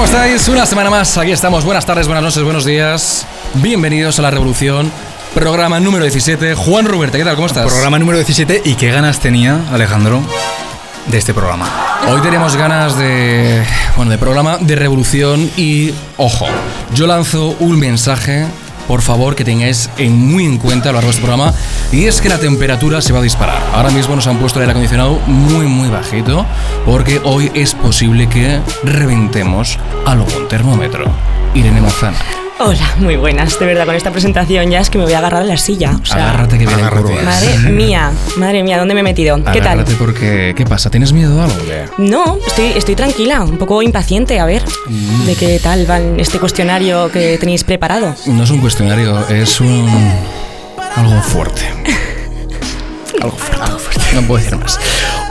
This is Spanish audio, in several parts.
¿Cómo estáis? Una semana más, aquí estamos. Buenas tardes, buenas noches, buenos días. Bienvenidos a La Revolución, programa número 17. Juan Ruberte, ¿qué tal? ¿Cómo estás? Programa número 17 y qué ganas tenía Alejandro de este programa. Hoy tenemos ganas de, bueno, de programa de revolución y, ojo, yo lanzo un mensaje, por favor, que tengáis en muy en cuenta a lo largo de este programa, y es que la temperatura se va a disparar. Ahora mismo nos han puesto el aire acondicionado muy, muy bajito, porque hoy es posible que reventemos algún termómetro. Irene Mazana. Hola, muy buenas. De verdad, con esta presentación ya es que me voy a agarrar a la silla. O sea, Agárrate que viene agárrate. curvas. Madre mía, madre mía, ¿dónde me he metido? ¿Qué tal? Agárrate porque, ¿qué pasa? ¿Tienes miedo a algo? No, estoy, estoy tranquila, un poco impaciente, a ver, Mm. de qué tal va este cuestionario que tenéis preparado. No es un cuestionario, es un... algo fuerte. Algo fuerte. Algo fuerte. No puedo decir más.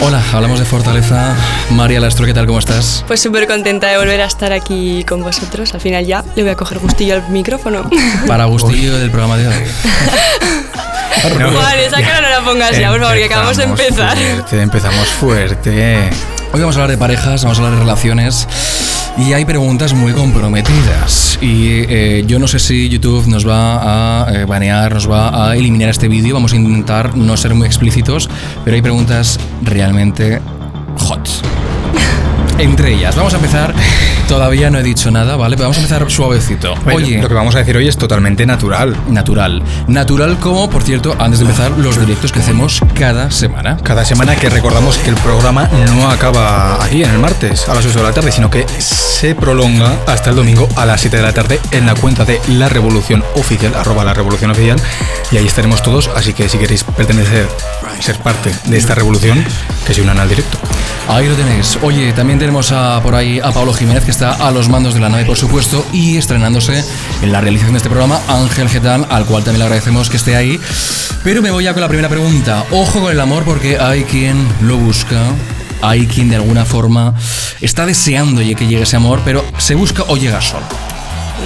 Hola, hablamos de fortaleza. María Lastro, ¿qué tal? ¿Cómo estás? Pues súper contenta de volver a estar aquí con vosotros. Al final ya le voy a coger gustillo al micrófono. Para gustillo del programa de hoy. Juan, esa cara no la pongas ya, por favor, que acabamos de empezar. Fuerte, empezamos fuerte. Hoy vamos a hablar de parejas, vamos a hablar de relaciones. Y hay preguntas muy comprometidas. Y eh, yo no sé si YouTube nos va a eh, banear, nos va a eliminar este vídeo. Vamos a intentar no ser muy explícitos, pero hay preguntas realmente hot. Entre ellas, vamos a empezar. Todavía no he dicho nada, ¿vale? Pero vamos a empezar suavecito. Oye, lo que vamos a decir hoy es totalmente natural. natural. Natural como, por cierto, antes de empezar, los directos que hacemos cada semana. Cada semana que recordamos que el programa no acaba aquí en el martes a las 8 de la tarde, sino que se prolonga hasta el domingo a las 7 de la tarde en la cuenta de La Revolución Oficial, arroba La Revolución Oficial, y ahí estaremos todos, así que si queréis pertenecer, ser parte de esta revolución, que se unan al directo. Ahí lo tenéis. Oye, también tenemos a, por ahí a Pablo Jiménez, que está a los mandos de la nave, por supuesto, y estrenándose en la realización de este programa, Ángel Getán, al cual también le agradecemos que esté ahí. Pero me voy ya con la primera pregunta. Ojo con el amor, porque hay quien lo busca. Hay quien de alguna forma está deseando que llegue ese amor, pero se busca o llega solo.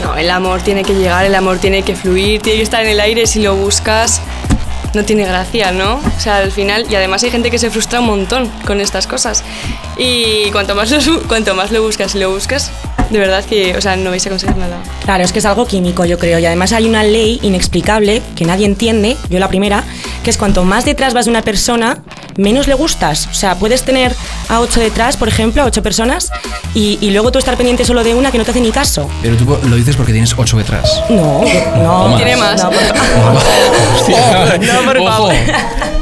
No, el amor tiene que llegar, el amor tiene que fluir, tiene que estar en el aire. Si lo buscas, no tiene gracia, ¿no? O sea, al final, y además hay gente que se frustra un montón con estas cosas. Y cuanto más lo, cuanto más lo buscas y lo buscas, de verdad que, o sea, no vais a conseguir nada. Claro, es que es algo químico, yo creo. Y además hay una ley inexplicable que nadie entiende, yo la primera, que es cuanto más detrás vas de una persona, menos le gustas. O sea, puedes tener a ocho detrás, por ejemplo, a ocho personas, y, y luego tú estar pendiente solo de una que no te hace ni caso. Pero tú lo dices porque tienes ocho detrás. No, no. más. Tiene más. No, por favor. No, por Ojo. favor.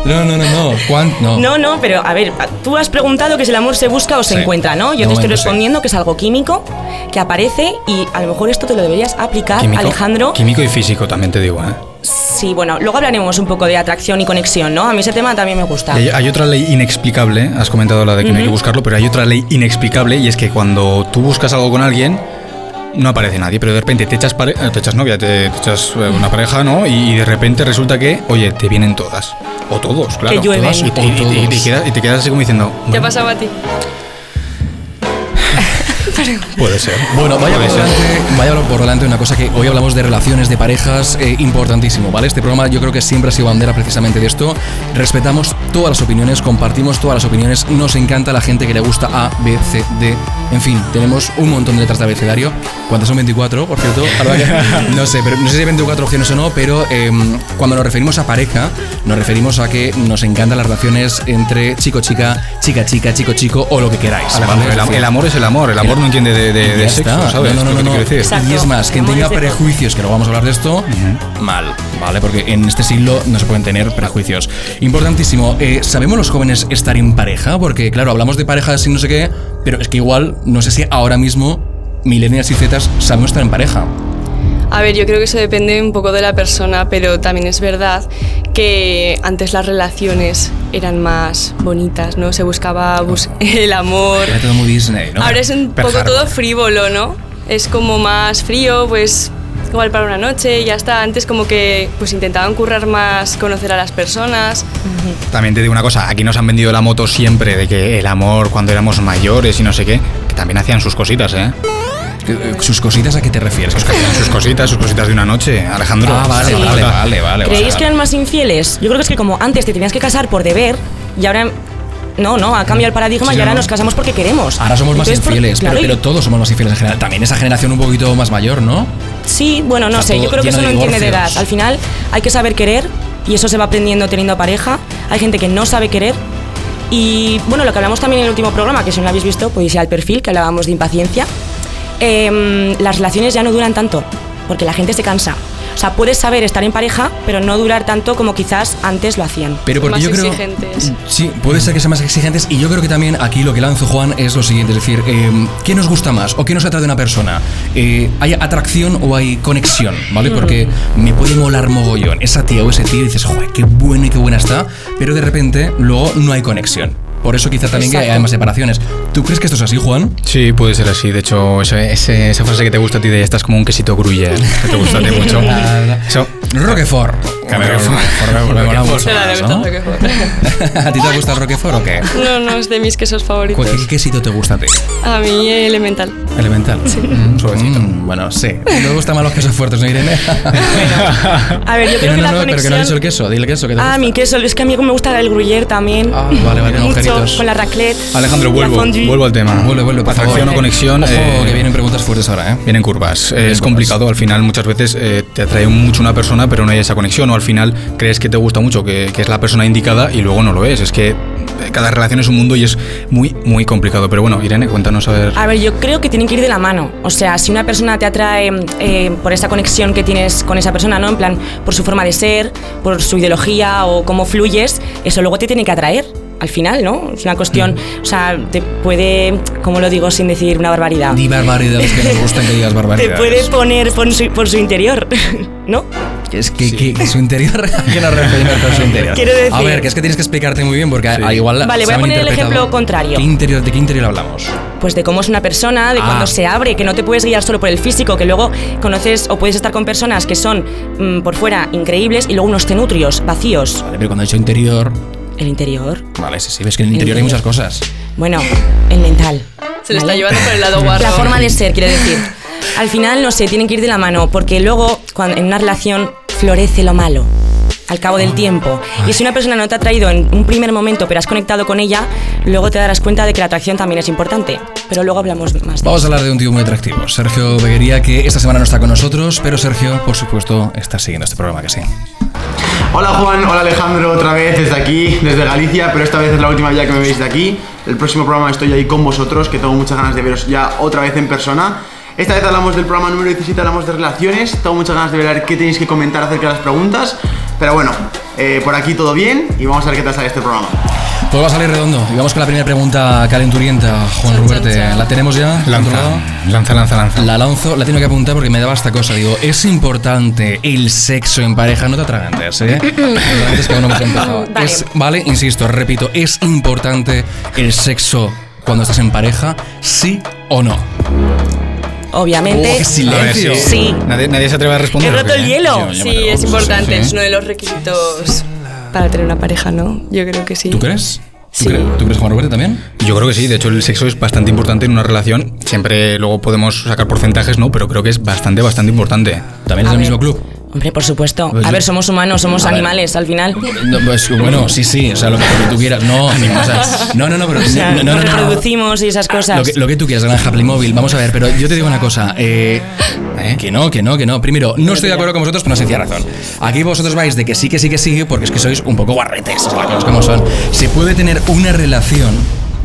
No, no, no, no. ¿Cuán- No. No, no, pero a ver, tú has preguntado que si el amor se busca o se Sí. encuentra, ¿no? Yo De te estoy sí. respondiendo que es algo químico, que aparece y a lo mejor esto te lo deberías aplicar, Químico, Alejandro. Químico y físico, también te digo, ¿eh? Sí, bueno, luego hablaremos un poco de atracción y conexión, ¿no? A mí ese tema también me gusta. Hay, hay otra ley inexplicable, has comentado la de que no hay que buscarlo, pero hay otra ley inexplicable y es que cuando tú buscas algo con alguien, no aparece nadie, pero de repente te echas, pare- te echas novia, te, te echas eh, una pareja, ¿no? Y, y de repente resulta que, oye, te vienen todas. O todos, claro. llueven. todas, y, te- y- y- y te quedas, y te quedas así como diciendo, ¿Te ha bueno, pasado a ti? Puede ser. Bueno, vaya por, delante, vaya por delante una cosa que hoy hablamos de relaciones, de parejas, eh, importantísimo, ¿vale? Este programa yo creo que siempre ha sido bandera precisamente de esto. Respetamos todas las opiniones, compartimos todas las opiniones, nos encanta la gente que le gusta A, B, C, D. En fin, tenemos un montón de letras de abecedario. ¿Cuántas son 24, por cierto? No sé, pero no sé si hay 24 opciones o no, pero em, cuando nos referimos a pareja, nos referimos a que nos encantan las relaciones entre chico-chica, chica-chica, chico-chico o lo que queráis. ¿vale? el, el amor es el amor, el amor no entiende de, de- sexo, está. ¿sabes? No, no, no. Y es más, quien tenga prejuicios, que luego vamos a hablar de esto, mal, ¿vale? Porque en este siglo no se pueden tener prejuicios. Importantísimo, eh, ¿sabemos los jóvenes estar en pareja? Porque, claro, hablamos de parejas y no sé qué, pero es que igual, no sé si ahora mismo, millennials y zetas sabemos estar en pareja. A ver, yo creo que eso depende un poco de la persona, pero también es verdad que antes las relaciones eran más bonitas, ¿no? Se buscaba bus- el amor. Era todo muy Disney, ¿no? Ahora es un Pearl poco Harbor. todo frívolo, ¿no? Es como más frío, pues igual para una noche y ya está. Antes como que pues intentaban currar más, conocer a las personas. También te digo una cosa, aquí nos han vendido la moto siempre de que el amor cuando éramos mayores y no sé qué, que también hacían sus cositas, ¿eh? Eh, ¿Sus cositas a qué te refieres? Pues sus cositas, sus cositas de una noche, Alejandro. Ah, vale, Sí. vale, vale, vale. ¿Creéis vale. que eran más infieles? Yo creo que es que como antes te tenías que casar por deber y ahora no, no, ha cambiado el paradigma Sí, y ahora ¿no? nos casamos porque queremos. Ahora somos más Entonces, por- infieles, pero, claro, y- pero todos somos más infieles en general. También esa generación un poquito más mayor, ¿no? Sí, bueno, no O sea, sé, yo creo que eso no de entiende de edad. Al final hay que saber querer y eso se va aprendiendo teniendo pareja. Hay gente que no sabe querer. Y bueno, lo que hablamos también en el último programa, que si no lo habéis visto, podéis ir al perfil, que hablábamos de impaciencia. Em, las relaciones ya no duran tanto, porque la gente se cansa. O sea, puedes saber estar en pareja, pero no durar tanto como quizás antes lo hacían. Pero porque Más yo creo. exigentes. Sí, puede ser que sean más exigentes. Y yo creo que también aquí lo que lanzo, Juan, es lo siguiente: es decir, eh, ¿qué nos gusta más o qué nos atrae de una persona? Eh, ¿Hay atracción o hay conexión? ¿Vale? Porque me puede molar mogollón. Esa tía o ese tío y dices, joder, qué bueno y qué buena está. Pero de repente, luego no hay conexión. Por eso quizá también que Exacto. hay más separaciones. ¿Tú crees que esto es así, Juan? Sí, puede ser así. De hecho, ese- ese- esa frase que te gusta a ti de estás como un quesito gruyere, que te gusta a ti mucho. Eso, Roquefort. Que que. ¿A ti te gusta el Roquefort o qué? No, no, es de mis quesos favoritos. ¿Qué, qué quesito te gusta a ti? A mí elemental. Elemental. Mm, suavecito. Mm, bueno, sí. Me gustan más los quesos fuertes, ¿no, Irene? A ver, yo creo no, que no, la no, conexión... pero que no has dicho el queso. Dile el queso que te Ah, gusta. mi queso, es que a mí me gusta el gruyère también. Ah, vale, vale, Mucho, con la raclette. Alejandro, vuelvo, vuelvo al tema. Vuelve, vuelve, por Atracción favor. o conexión. Ojo, eh, que vienen preguntas fuertes ahora, ¿eh? Vienen curvas. Eh, Vienen es curvas. complicado. Al final, muchas veces eh, te atrae mucho una persona, pero no hay esa conexión. O al final crees que te gusta mucho, que, que es la persona indicada y luego no lo es. Es que eh, cada relación es un mundo y es muy, muy complicado. Pero bueno, Irene, cuéntanos a ver. A ver, yo creo que tienen que ir de la mano. O sea, si una persona te atrae eh, por esa conexión que tienes con esa persona, ¿no? En plan, por su forma de ser, por su ideología o cómo fluyes, eso luego te tiene que atraer. Al final, ¿no? Es una cuestión, o sea, te puede, ¿cómo lo digo sin decir una barbaridad? Di barbaridades que nos gustan que digas Te barbaridades. puede poner por su, por su interior, ¿no? Es que, que- que su interior. ¿A qué nos referimos con su interior? Quiero decir- A ver, que es que tienes que explicarte muy bien porque a- a igual. Vale, voy a poner el ejemplo contrario. ¿Qué interior, ¿De qué interior hablamos? Pues de cómo es una persona, de Ah. cuando se abre, que no te puedes guiar solo por el físico, que luego conoces o puedes estar con personas que son mm, por fuera increíbles y luego unos tenutrios, vacíos. Vale, pero cuando he dicho interior. El interior, Vale, sí, sí, ves que en el interior hay muchas cosas. bueno, el mental. Se le está ¿vale? llevando por el lado guarro. La forma de ser, quiero decir. Al final, no sé, tienen que ir de la mano, porque luego, cuando en una relación, florece lo malo. Al cabo del tiempo. Y si una persona no te ha traído en un primer momento, pero has conectado con ella, luego te darás cuenta de que la atracción también es importante. Pero luego hablamos más de Vamos a hablar de un tío muy atractivo, Sergio Beguería, que esta semana no está con nosotros, pero Sergio, por supuesto, está siguiendo este programa, que sí. Hola Juan, hola Alejandro, otra vez desde aquí, desde Galicia, pero esta vez es la última ya que me veis de aquí. El próximo programa estoy ahí con vosotros, que tengo muchas ganas de veros ya otra vez en persona. Esta vez hablamos del programa número 17, hablamos de relaciones. Tengo muchas ganas de ver qué tenéis que comentar acerca de las preguntas. Pero bueno, eh, por aquí todo bien y vamos a ver qué tal sale este programa. Pues va a salir redondo. Y vamos con la primera pregunta calenturienta, Juan Ruberte. ¿La tenemos ya? Lanza, lanza, lanza, lanza. La lanzo, la tengo que apuntar porque me daba esta cosa. Digo, es importante el sexo en pareja. No te atragantes, ¿eh? Atragantes que aún no hemos empezado. Vale. Es- vale, insisto, repito, es importante el sexo cuando estás en pareja, sí o no. Obviamente. Oh, qué silencio. Sí. Nadie, nadie se atreve a responder. He ¿o roto el hielo. Yo- yo me Sí, es sí, importante, sí. es uno de los requisitos para tener una pareja, ¿no? Yo creo que sí. ¿Tú crees? ¿Tú, Sí. crees, ¿Tú crees, Juan Ruberte, también? Yo creo que sí, de hecho el sexo es bastante importante en una relación. Siempre luego podemos sacar porcentajes, ¿no? Pero creo que es bastante, bastante importante. ¿También es A del ver. mismo club? Hombre, por supuesto. Pues A yo- ver, somos humanos, somos ver. animales al final. No, pues, bueno, sí, sí, o sea, lo que, lo que tú quieras. No, o sea, no, no, no, pero O sea, no, no, no, reproducimos y esas cosas. Lo que, lo que tú quieras, granja Playmobil. Vamos a ver, pero yo te digo una cosa. eh, Que no, que no, que no. Primero, no estoy de acuerdo con vosotros por una sencilla razón. Aquí vosotros vais de que sí, que sí, que sí, porque es que sois un poco guarretes, las cosas como son. Se puede tener una relación,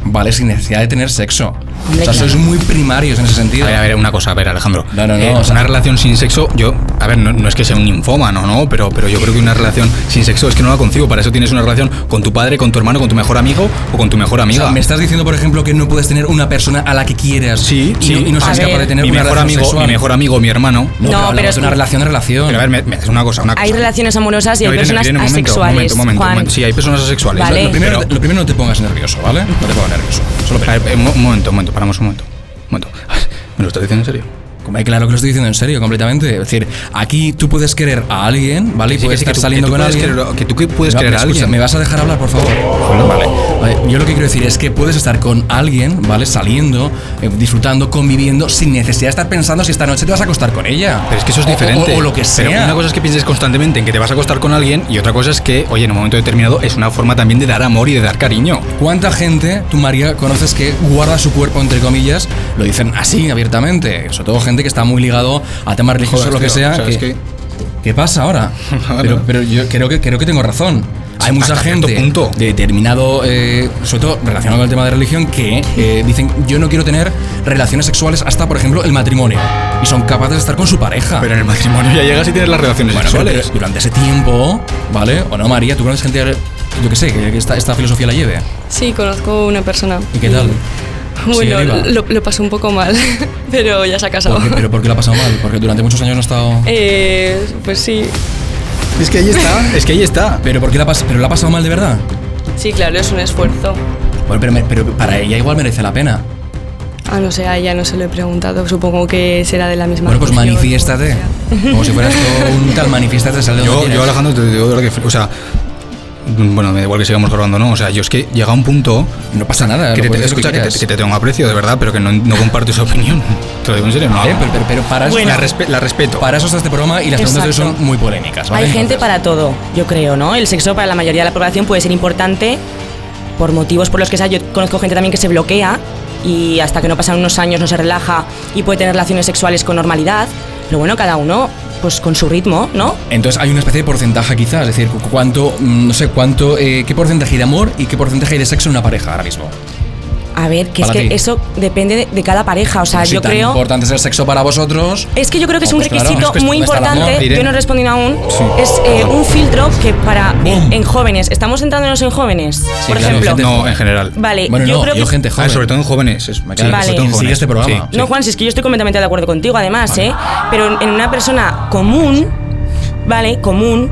¿vale? Sin necesidad de tener sexo. O sea, claro. sois muy primarios en ese sentido. A ver, a ver, una cosa, a ver, Alejandro. No, no, no, Eh, o sea- una relación sin sexo, yo, a ver, no, no es que sea un ninfómano, ¿no? Pero, pero yo creo que una relación sin sexo es que no la concibo. Para eso tienes una relación con tu padre, con tu hermano, con tu mejor amigo o con tu mejor O amiga. sea, me estás diciendo, por ejemplo, que no puedes tener una persona a la que quieras Sí, y, sí. no, y no seas capaz de tener mi una mejor amigo, sexual. mi mejor amigo, mi hermano. No, No, pero, es una relación de relación. Pero a ver, me- me- es una cosa, una cosa. Hay relaciones amorosas y hay Irene, personas Irene, un momento, un asexuales. momento, un momento, un momento. Sí, hay personas asexuales. Vale. Lo primero, Pero- lo primero no te pongas nervioso, ¿vale? No te pongas nervioso. Solo A ver, eh, un momento, un momento, paramos un momento. Un momento. ¿Me lo estás diciendo en serio? Claro que lo estoy diciendo en serio, completamente. Es decir, aquí tú puedes querer a alguien, ¿vale? Y puedes sí, que estar tú- saliendo que con alguien. querer- que tú puedes No, querer a alguien. ¿Me vas a dejar hablar, por favor? Vale. Vale, Yo lo que quiero decir es que puedes estar con alguien, ¿vale? Saliendo, eh, disfrutando, conviviendo, sin necesidad de estar pensando si esta noche te vas a acostar con ella. Pero es que eso es O- diferente. O, o lo que sea. Pero una cosa es que pienses constantemente en que te vas a acostar con alguien y otra cosa es que, oye, en un momento determinado es una forma también de dar amor y de dar cariño. ¿Cuánta gente, tú María, conoces que guarda su cuerpo, entre comillas? Lo dicen así, abiertamente. Sobre todo gente que está muy ligado a temas religiosos o lo que tío, sea. o sea, es que- que- ¿Qué pasa ahora? pero, pero yo creo que, creo que tengo razón. Hay mucha hasta gente punto. de determinado, eh, sobre todo relacionado con el tema de religión, que eh, dicen yo no quiero tener relaciones sexuales hasta, por ejemplo, el matrimonio. Y son capaces de estar con su pareja. Pero en el matrimonio ya llegas y tienes las relaciones Bueno, sexuales. pero durante ese tiempo, ¿vale? ¿O no, María? ¿Tú conoces gente, yo qué sé, que, que esta, esta filosofía la lleve? Sí, conozco una persona. ¿Y qué tal? Bueno, lo, lo pasó un poco mal, pero ya se ha casado. ¿Por qué? ¿Pero por qué lo ha pasado mal? Porque durante muchos años no ha estado... Eh, pues sí, Es que ahí está, es que ahí está. ¿Pero por qué la, pero la ha pasado mal de verdad? sí, claro, es un esfuerzo. Bueno, pero, pero para ella igual merece la pena. Ah, no sé, a ella no se lo he preguntado. Supongo que será de la misma Bueno, pues manifiéstate. Como si fueras todo un tal, manifiéstate, sal de donde Yo, yo Alejandro, te digo de verdad que, o sea, bueno, me da igual que sigamos grabando, ¿no? O sea, yo es que llega un punto No pasa nada. que te, escucha, que, te, que te tengo aprecio, de verdad, pero que no, no comparto esa opinión. Te lo digo en serio, no. Eh, pero, pero- pero para, eso, la, respe- la respeto. para eso está este programa y las preguntas Exacto. son muy polémicas. ¿vale? Hay gente Entonces, para todo, yo creo, ¿no? El sexo para la mayoría de la población puede ser importante por motivos por los que sea. Yo conozco gente también que se bloquea y hasta que no pasan unos años no se relaja y puede tener relaciones sexuales con normalidad. Pero bueno, cada uno pues con su ritmo, ¿no? Entonces hay una especie de porcentaje quizás, es decir, cu- cuánto, mm, no sé, cuánto, eh, qué porcentaje de amor y qué porcentaje de sexo en una pareja ahora mismo. A ver, que es que ti. eso depende de, de cada pareja. O sea, si yo tan creo. importante es el sexo para vosotros. Es que yo creo que es Oh, un pues claro. requisito Es que muy importante. Yo no he respondido aún. Sí. Es eh, un filtro que para en, en jóvenes. ¿Estamos centrándonos en jóvenes? por claro, ejemplo. No, en general. Vale, Bueno, yo no, creo que yo gente Ah, sobre todo en jóvenes. Es, sí, Vale. sobre todo en jóvenes. este programa. Sí, No, sí. Juan, si es que yo estoy completamente de acuerdo contigo, además, ¿eh? Pero en una persona común, ¿vale? Común,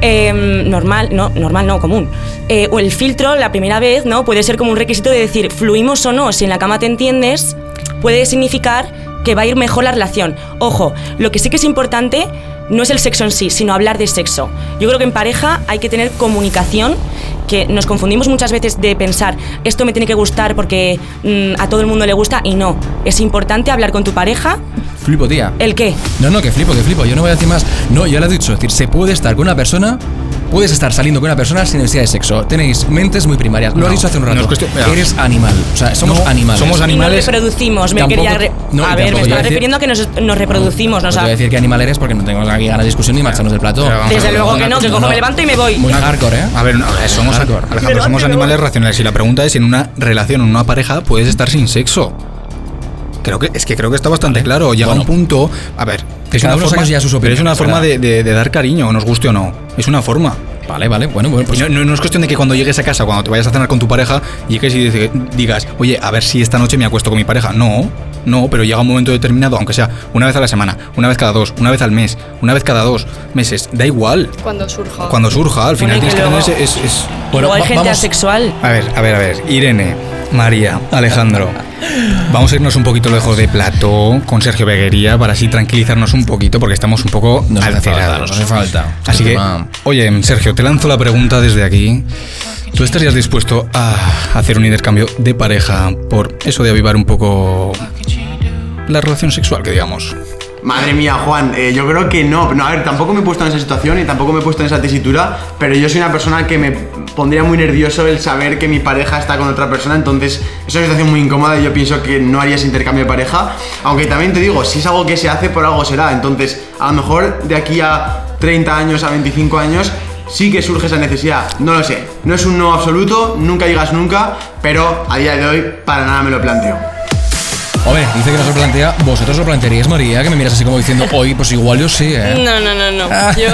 eh, normal, no, normal no, común. Eh, o el filtro, la primera vez, ¿no? Puede ser como un requisito de decir, fluimos o no, si en la cama te entiendes, puede significar que va a ir mejor la relación. Ojo, lo que sí que es importante no es el sexo en sí, sino hablar de sexo. Yo creo que en pareja hay que tener comunicación, que nos confundimos muchas veces de pensar, esto me tiene que gustar porque mm, a todo el mundo le gusta, y no. Es importante hablar con tu pareja. Flipo, tía. ¿El qué? No, no, que flipo, que flipo. Yo no voy a decir más. No, ya lo he dicho. Es decir, se puede estar con una persona. Puedes estar saliendo con una persona sin necesidad de sexo. Tenéis mentes muy primarias. Lo No, has dicho hace un no rato. es cuestión-. Eres animal. O sea, somos No, animales. somos Y Animales- nos reproducimos. Me Tampoco- quería re- no, a ver, me estaba decir- refiriendo a que nos, nos reproducimos. No ¿no? voy a decir que animal eres porque no tengo aquí ganas de discusión ni marcharnos del plato. Desde luego que no, que cojo, me levanto y me voy. Muy hardcore, ¿eh? A ver, somos, Hardcore. Alejandro, somos animales racionales y la pregunta es si en una relación, en una pareja, puedes estar sin sexo. Creo que, es que creo que está bastante claro. Llega Bueno. un punto. A ver, es una forma, ya sus pero es una forma de, de- de dar cariño, nos guste o no. Es una forma. Vale, vale. Bueno, bueno, pues. no, no- no es cuestión de que cuando llegues a casa, cuando te vayas a cenar con tu pareja, llegues y digas, oye, a ver si esta noche me acuesto con mi pareja. No, no, pero llega un momento determinado, aunque sea una vez a la semana, una vez cada dos, una vez al mes, una vez cada dos meses, da igual. Cuando surja. Cuando surja, al final Bueno, tienes que tener ese. es- es- Bueno, hay va- gente vamos- asexual. A ver, a ver, a ver. Irene, María, Alejandro. Vamos a irnos un poquito lejos de plató con Sergio Beguería para así tranquilizarnos un poquito porque estamos un poco Nos hace falta, alterados. nos hace falta. Así que, Tema- oye, Sergio, te lanzo la pregunta desde aquí. ¿Tú estarías dispuesto a hacer un intercambio de pareja por eso de avivar un poco la relación sexual, que digamos? Madre mía, Juan, eh, yo creo que no. No, a ver, tampoco me he puesto en esa situación y tampoco me he puesto en esa tesitura, pero yo soy una persona que me pondría muy nervioso el saber que mi pareja está con otra persona, entonces es una situación muy incómoda y yo pienso que no haría ese intercambio de pareja, aunque también te digo, si es algo que se hace, por algo será, entonces a lo mejor de aquí a 30 años, a 25 años, sí que surge esa necesidad, no lo sé, no es un no absoluto, nunca digas nunca, pero a día de hoy para nada me lo planteo. Hombre, dice que no se lo plantea. ¿Vosotros lo plantearíais, María? Que me miras así como diciendo, hoy, pues igual yo sí, ¿eh? No, no, no, no. Yo.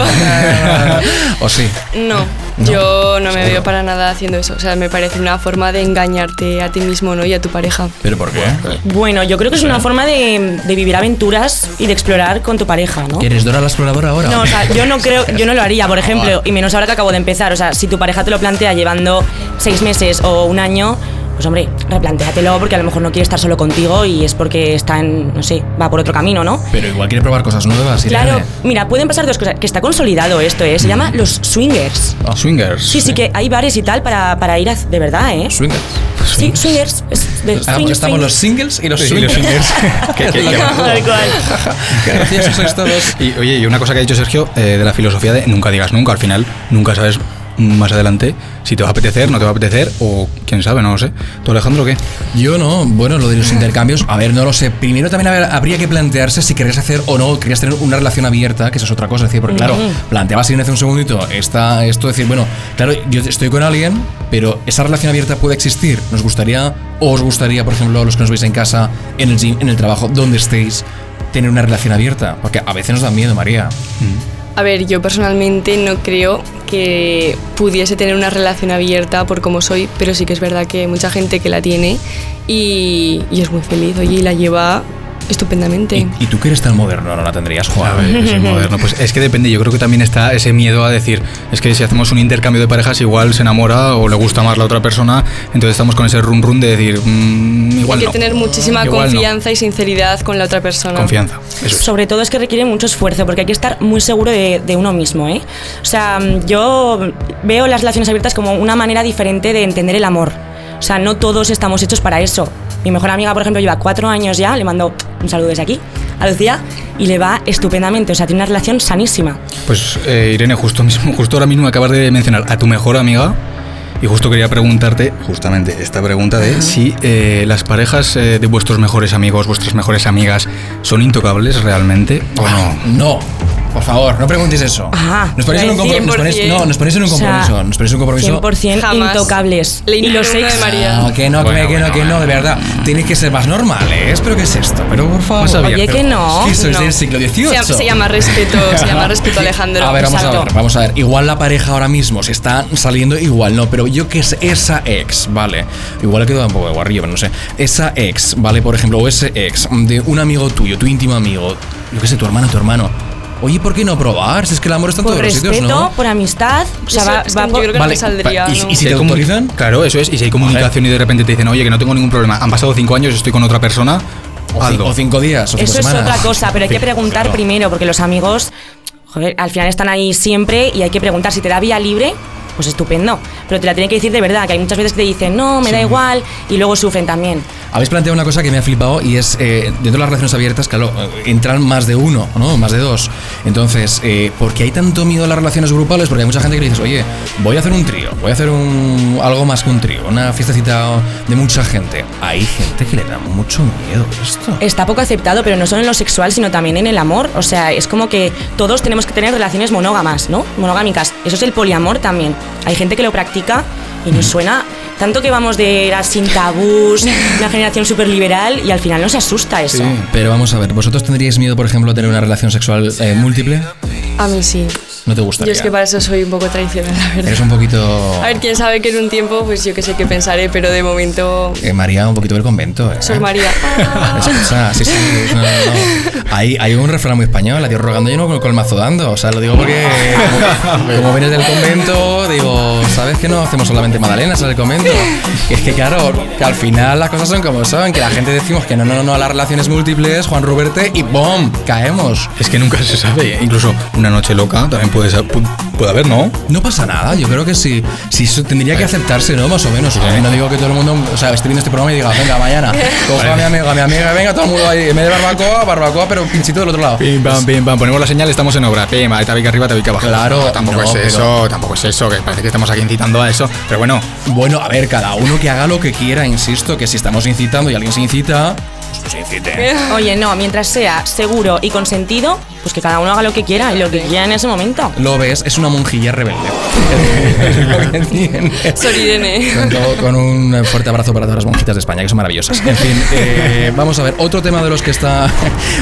o sí. No, yo no me veo para nada haciendo eso. O sea, me parece una forma de engañarte a ti mismo, ¿no? Y a tu pareja. ¿Pero por qué? Bueno, yo creo que es una forma de, de vivir aventuras y de explorar con tu pareja, ¿no? ¿Quieres Dora la exploradora ahora? No, o sea, yo no creo, yo no lo haría, por ejemplo, y menos ahora que acabo de empezar. O sea, si tu pareja te lo plantea llevando seis meses o un año, pues hombre, replantéatelo porque a lo mejor no quiere estar solo contigo y es porque está en, no sé, va por otro camino, ¿no? Pero igual quiere probar cosas nuevas. Claro, Irene. mira, pueden pasar dos cosas. Que está consolidado esto, ¿eh? Se llama los swingers. Swingers. Sí, sí, que hay bares y tal para, para ir a, de verdad, ¿eh? Swingers. Sí, swingers. es de Ah, swing, estamos swing. los singles y los Sí, sí, los swingers. swingers. Que- que- que- Tal cual. Qué graciosos sois todos. Y oye, y una cosa que ha dicho Sergio eh, de la filosofía de nunca digas nunca, al final nunca sabes más adelante si te va a apetecer, no te va a apetecer o quién sabe, no lo sé. ¿Tú Alejandro qué? Yo no, bueno, lo de los intercambios, a ver, no lo sé. Primero también haber- habría que plantearse si querrías hacer o no, querías tener una relación abierta, que eso es otra cosa, es decir, porque claro, planteabas ir hace un segundito, está esto, decir, bueno, claro, yo estoy con alguien, pero esa relación abierta puede existir. ¿Nos gustaría, o os gustaría, por ejemplo, a los que nos veis en casa, en el gym, en el trabajo, donde estéis, tener una relación abierta? Porque a veces nos da miedo, María. A ver, yo personalmente no creo que pudiese tener una relación abierta por cómo soy, pero sí que es verdad que hay mucha gente que la tiene y, es muy feliz, oye, y la lleva estupendamente. ¿Y, y tú que eres tan moderno, no la tendrías, que soy moderno. Pues es que depende, yo creo que también está ese miedo a decir, es que si hacemos un intercambio de parejas, igual se enamora o le gusta más la otra persona, entonces estamos con ese run run de decir, mm, igual hay que no. tener muchísima Igual no. confianza y sinceridad con la otra persona. Confianza, eso es. Sobre todo es que requiere mucho esfuerzo porque hay que estar muy seguro de, de uno mismo, ¿eh? O sea, yo veo las relaciones abiertas como una manera diferente de entender el amor. O sea, no todos estamos hechos para eso. Mi mejor amiga, por ejemplo, lleva cuatro años ya, le mando un saludo desde aquí a Lucía y le va estupendamente. O sea, tiene una relación sanísima. Pues eh, Irene, justo, mismo, justo ahora mismo acabas de mencionar a tu mejor amiga y justo quería preguntarte justamente esta pregunta de si eh, las parejas eh, de vuestros mejores amigos, vuestras mejores amigas, son intocables realmente o no. No, por favor, no preguntéis eso. Ajá. Nos ponéis en un compromiso. Nos ponéis, 100%. no, nos ponéis en un O sea, compromiso. nos ponéis en un compromiso. 100% Jamás. intocables. Le y los uno ex. de María. No, que no, que, Bueno, que no, bueno, que no, de verdad. Tenéis que ser más normales. ¿Pero qué es esto? Pero por favor. Abierto. Oye, que no. ¿Qué sois No. del siglo Se, XVIII? llama- se llama respeto, se llama respeto Alejandro. A ver, vamos a ver, vamos a ver. Igual la pareja ahora mismo se está saliendo, igual no, pero yo que sé, esa ex, ¿vale? Igual le quedado un poco de guarrillo, pero no sé. Esa ex, ¿vale? Por ejemplo, o ese ex de un amigo tuyo, tu íntimo amigo, yo qué sé, tu hermana, tu hermano. Oye, ¿por qué no probar? Si es que el amor está en Por todos los respeto, sitios, ¿no? por amistad. O sea, Eso va, es que va yo por- creo que no me saldría, ¿y, ¿no? y si te hay comu- autorizan? Claro, eso es. Y si hay comunicación y de repente te dicen, oye, que no tengo ningún problema, han pasado cinco años, estoy con otra persona, O, cin- hazlo. o cinco días, o cinco Eso es semanas. otra cosa, pero hay que Sí, preguntar claro. primero, porque los amigos, joder, al final están ahí siempre y hay que preguntar si te da vía libre. Pues estupendo, pero te la tienen que decir de verdad, que hay muchas veces que te dicen, no, me da igual, y luego sufren también. Habéis planteado una cosa que me ha flipado y es, eh, dentro de las relaciones abiertas, claro, eh, entran más de uno, ¿no? Más de dos. Entonces, eh, ¿por qué hay tanto miedo a las relaciones grupales? Porque hay mucha gente que le dices, oye, voy a hacer un trío, voy a hacer un, algo más que un trío, una fiestecita de mucha gente. Hay gente que le da mucho miedo esto. Está poco aceptado, pero no solo en lo sexual, sino también en el amor. O sea, es como que todos tenemos que tener relaciones monógamas, ¿no? Monogámicas. Eso es el poliamor también. Hay gente que lo practica y nos suena tanto que vamos de era sin tabús, una generación súper liberal y al final nos asusta eso. Pero vamos a ver, ¿vosotros tendríais miedo, por ejemplo, a tener una relación sexual eh, múltiple? A mí sí. ¿No te Yo gustaría? es que para eso soy un poco traicionera, la verdad. Eres un poquito... A ver, quién sabe que en un tiempo, pues yo que sé qué pensaré, pero de momento. eh, María, un poquito del convento, ¿eh? Sor María. Sea, sí, sí, no, no, no. Hay, hay un refrán muy español, a Dios rogando y no con, el mazo dando. O sea, lo digo porque como, como vienes del convento, digo, ¿sabes que no hacemos solamente magdalenas en el convento? Y es que claro, que al final las cosas son como son, que la gente decimos que no, no, no, no a las relaciones múltiples, Juan Ruberte, y ¡bom! Caemos. Es que nunca se sabe. Incluso una noche loca también puede, puede haber, ¿no? No pasa nada, yo creo que sí, sí eso tendría que aceptarse, ¿no? Más o menos. No digo que todo el mundo, o sea, esté viendo este programa y diga, venga, mañana, coja a mi amigo, a mi amiga, venga, todo el mundo ahí, en vez de barbacoa, barbacoa, pero pinchito del otro lado. Pim, pam, pim, pam. Ponemos la señal, estamos en obra. Pim, ahí tabique arriba, tabique abajo. Claro, No, tampoco no, es pero- eso, tampoco es eso, que parece que estamos aquí incitando a eso. Pero bueno, Bueno, a ver, cada uno que haga lo que quiera, insisto, que si estamos incitando y alguien se incita, pues se incite. Oye, no, mientras sea seguro y consentido, pues que cada uno haga lo que quiera y lo que quiera en ese momento. Lo ves, es una monjilla rebelde. Es lo que tiene. Sor Irene. Con, todo- con un fuerte abrazo para todas las monjitas de España, que son maravillosas. En fin, eh, vamos a ver, otro tema de los que está,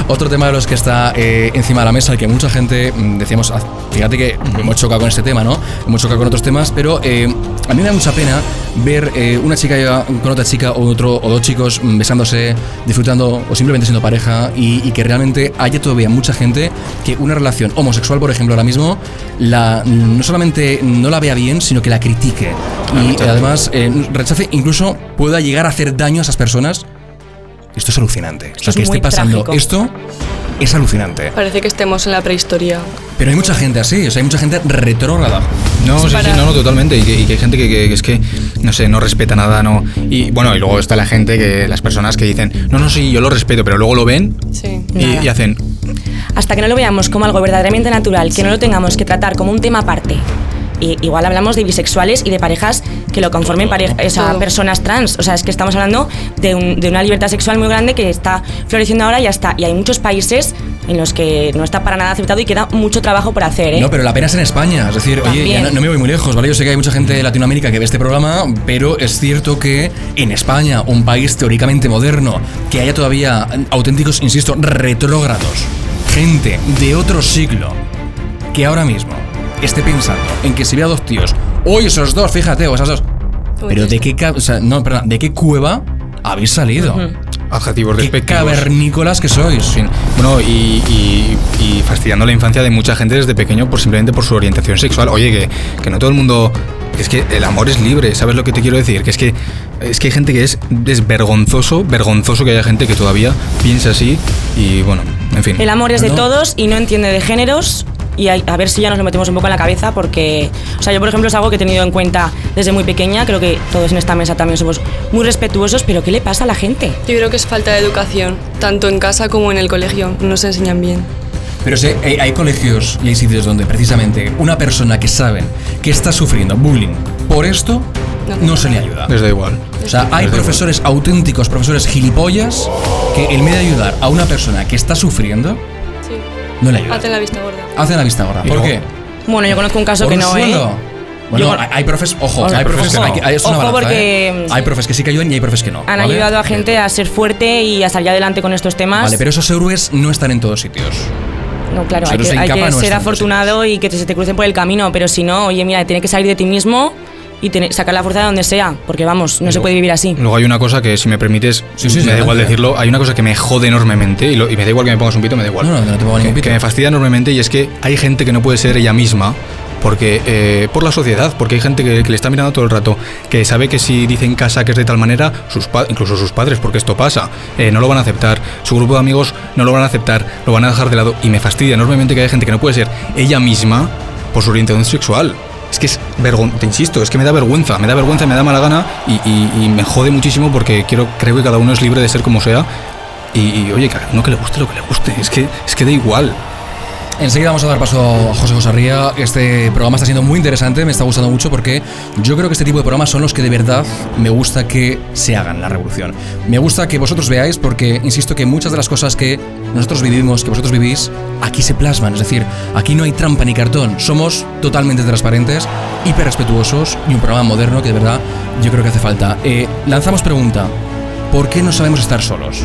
otro tema de los que está eh, encima de la mesa, el que mucha gente mm, decíamos, ah, fíjate que hemos chocado con este tema, ¿no? Hemos chocado con otros temas, pero eh, a mí me da mucha pena ver eh, una chica con otra chica o otro o dos chicos mm, besándose, disfrutando o simplemente siendo pareja y, y que realmente haya todavía mucha gente que una relación homosexual, por ejemplo, ahora mismo, la, no solamente no la vea bien, sino que la critique. Y además eh, rechace, incluso pueda llegar a hacer daño a esas personas. Esto es alucinante. o sea, es que esté muy pasando trágico. esto es alucinante. Parece que estemos en la prehistoria. Pero hay mucha gente así, o sea, hay mucha gente retrógrada. No, sí, sí, no, no, totalmente. Y que, y que hay gente que, que- que es que, no sé, no respeta nada, no. Y bueno, y luego está la gente, que las personas que dicen, no, no, sí, yo lo respeto, pero luego lo ven Sí. y, Nada. y hacen, Hasta que no lo veamos como algo verdaderamente natural, que no lo tengamos que tratar como un tema aparte. Y igual hablamos de bisexuales y de parejas que lo conformen pareja, o sea, Todo. personas trans. O sea, es que estamos hablando de, un- de una libertad sexual muy grande que está floreciendo ahora y ya está. Y hay muchos países en los que no está para nada aceptado y queda mucho trabajo por hacer. ¿eh? No, pero la pena es en España. Es decir, oye, ya También. no, no me voy muy lejos, ¿vale? Yo sé que hay mucha gente de Latinoamérica que ve este programa, pero es cierto que en España, un país teóricamente moderno, que haya todavía auténticos, insisto, retrógrados, gente de otro siglo, que ahora mismo esté pensando en que si ve a dos tíos, oye, esos dos, fíjate, o esas dos. Pero de qué, o sea, no, perdón, ¿de qué cueva habéis salido? adjetivos Qué despectivos. cavernícolas que sois. Bueno, y, y- y fastidiando la infancia de mucha gente desde pequeño por simplemente por su orientación sexual. Oye, que, que no todo el mundo. Es que el amor es libre, ¿sabes lo que te quiero decir? Que es que es que hay gente que es, es vergonzoso, vergonzoso que haya gente que todavía piensa así y bueno, en fin. El amor es de No. todos y no entiende de géneros. Y hay- a ver si ya nos lo metemos un poco en la cabeza, porque, o sea, yo por ejemplo es algo que he tenido en cuenta desde muy pequeña. Creo que todos en esta mesa también somos muy respetuosos, pero ¿qué le pasa a la gente? Yo creo que es falta de educación, tanto en casa como en el colegio. No se enseñan bien. Pero sí, hay, hay colegios y hay sitios donde precisamente una persona que saben que está sufriendo bullying por esto No. no se le ayuda. Les da igual. O sea, hay profesores auténticos, profesores gilipollas, que en vez de ayudar a una persona que está sufriendo, Sí. no le ayudan. Hacen la vista gorda. Hacen la vista gorda. ¿Por qué? Bueno, yo conozco un caso Por que no, ¿eh? Bueno, Yo- hay, profes, ojo, Ojo, hay profes, profes que hay, no. hay- es una Ojo, balanza, porque- ¿eh? Hay profes que sí que ayudan y hay profes que no. Han ¿vale? ayudado a gente a ser fuerte y a salir adelante con estos temas. Vale, pero esos héroes no están en todos sitios. No, claro, hay que, se hay encapa, que no ser afortunado y que se te crucen por el camino, pero si no, oye, mira, tiene que salir de ti mismo y tener- sacar la fuerza de donde sea, porque vamos, no se puede vivir así. Luego hay una cosa que, si me permites, Sí, sí, me sí, da igual decirlo, hay una cosa que me jode enormemente y, lo- y me da igual que me pongas un pito, me da igual. No, no, no te pongo ningún que, pito. que me fastidia enormemente y es que hay gente que no puede ser ella misma porque eh, por la sociedad, porque hay gente que, le está mirando todo el rato, que sabe que si dice en casa que es de tal manera, sus incluso sus padres, porque esto pasa, eh, no lo van a aceptar, su grupo de amigos no lo van a aceptar, lo van a dejar de lado y me fastidia enormemente que haya gente que no puede ser ella misma por su orientación sexual. Es que es vergüenza, te insisto, es que me da vergüenza, me da vergüenza, me da mala gana y, me jode muchísimo porque quiero, creo que cada uno es libre de ser como sea y, oye, cada que le guste lo que le guste, es que, es que da igual. Enseguida vamos a dar paso a José Josarría. Este programa está siendo muy interesante, me está gustando mucho porque yo creo que este tipo de programas son los que de verdad me gusta que se hagan la revolución. Me gusta que vosotros veáis porque insisto que muchas de las cosas que nosotros vivimos, que vosotros vivís, aquí se plasman. Es decir, aquí no hay trampa ni cartón. Somos totalmente transparentes, hiper respetuosos y un programa moderno que de verdad yo creo que hace falta. Eh, lanzamos pregunta. ¿Por qué no sabemos estar solos?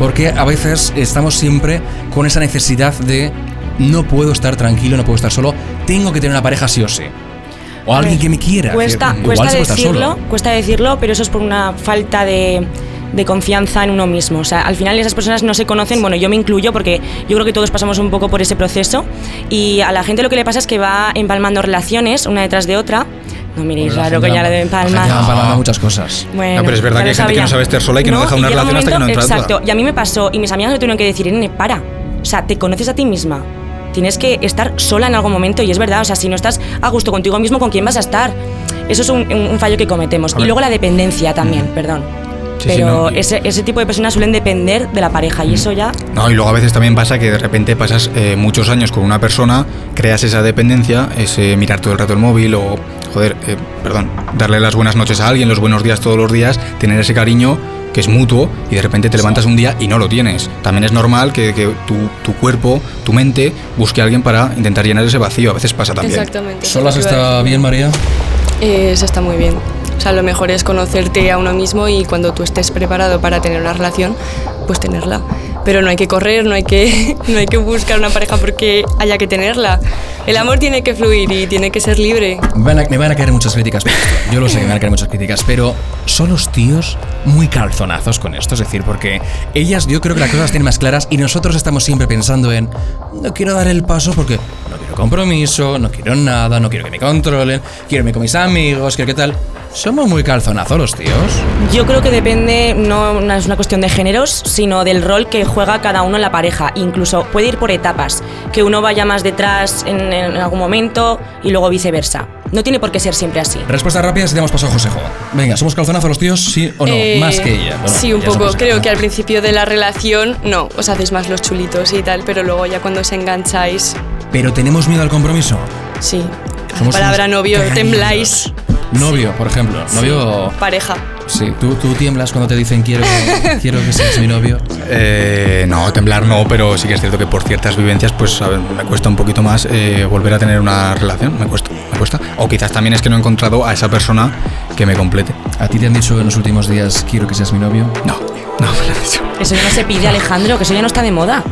Porque a veces estamos siempre con esa necesidad de no puedo estar tranquilo, no puedo estar solo, tengo que tener una pareja sí o sí. O A alguien ver, que me quiera. Cuesta, que igual cuesta decirlo, solo. cuesta decirlo, pero eso es por una falta de, de confianza en uno mismo. O sea, al final esas personas no se conocen, bueno, yo me incluyo porque yo creo que todos pasamos un poco por ese proceso y a la gente lo que le pasa es que va empalmando relaciones una detrás de otra. No miréis gente que ya la gente palmas. va empalmando muchas cosas. Bueno, No, pero es verdad ya que hay lo gente que no sabía. sabe estar sola y que no deja una llega un relación hasta que no momento- entra otra. Exacto, y a mí me pasó, y mis amigas me tuvieron que decir, nene, para. O sea, te conoces a ti misma. Tienes que estar sola en algún momento, y es verdad, o sea, si no estás a gusto contigo mismo, ¿con quién vas a estar? Eso es un, un- fallo que cometemos. Y luego la dependencia también, perdón. Sí, sí, Pero no, y- ese, ese tipo de personas suelen depender de la pareja, y eso ya. No, y luego a veces también pasa que de repente pasas eh, muchos años con una persona, creas esa dependencia, ese mirar todo el rato el móvil o, joder, eh, perdón, darle las buenas noches a alguien, los buenos días todos los días, tener ese cariño que es mutuo y de repente te levantas un día y no lo tienes. También es normal que, que tu, tu cuerpo, tu mente, busque a alguien para intentar llenar ese vacío. A veces pasa también. Exactamente. ¿Solas está bien, María? Eh, eso está muy bien. O sea, lo mejor es conocerte a uno mismo y cuando tú estés preparado para tener una relación, pues tenerla. Pero no hay que correr, no hay que, no hay que buscar una pareja porque haya que tenerla. El amor tiene que fluir y tiene que ser libre. Van, a, me van a caer muchas críticas. Yo lo sé que me van a caer muchas críticas, pero son los tíos muy calzonazos con esto. Es decir, porque ellas yo creo que las cosas tienen más claras y nosotros estamos siempre pensando en no quiero dar el paso porque no quiero compromiso, no quiero nada, no quiero que me controlen, quiero irme con mis amigos, quiero qué tal. Somos muy calzonazos los tíos. Yo creo que depende, no es una cuestión de géneros, sino del rol que juega cada uno en la pareja. Incluso puede ir por etapas, que uno vaya más detrás en, en algún momento y luego viceversa. No tiene por qué ser siempre así. Respuesta rápida si damos paso a Josejo. Venga, ¿somos calzonazos los tíos? ¿Sí o no? Eh, más que ella. Bueno, sí, un poco. Creo que al principio de la relación, no, os hacéis más los chulitos y tal, pero luego ya cuando os engancháis, Pero tenemos miedo al compromiso. sí. La Somos palabra unos novio, tembláis. Novio, por ejemplo. Novio. Pareja. Sí, ¿tú, tú tiemblas cuando te dicen quiero, quiero que seas mi novio. Eh, no, temblar no, pero sí que es cierto que por ciertas vivencias, pues a ver, me cuesta un poquito más eh, volver a tener una relación. Me cuesta, me cuesta. O quizás también es que no he encontrado a esa persona que me complete. ¿A ti te han dicho en los últimos días quiero que seas mi novio? No, no me lo han dicho. Eso ya no se pide, Alejandro, que eso ya no está de moda.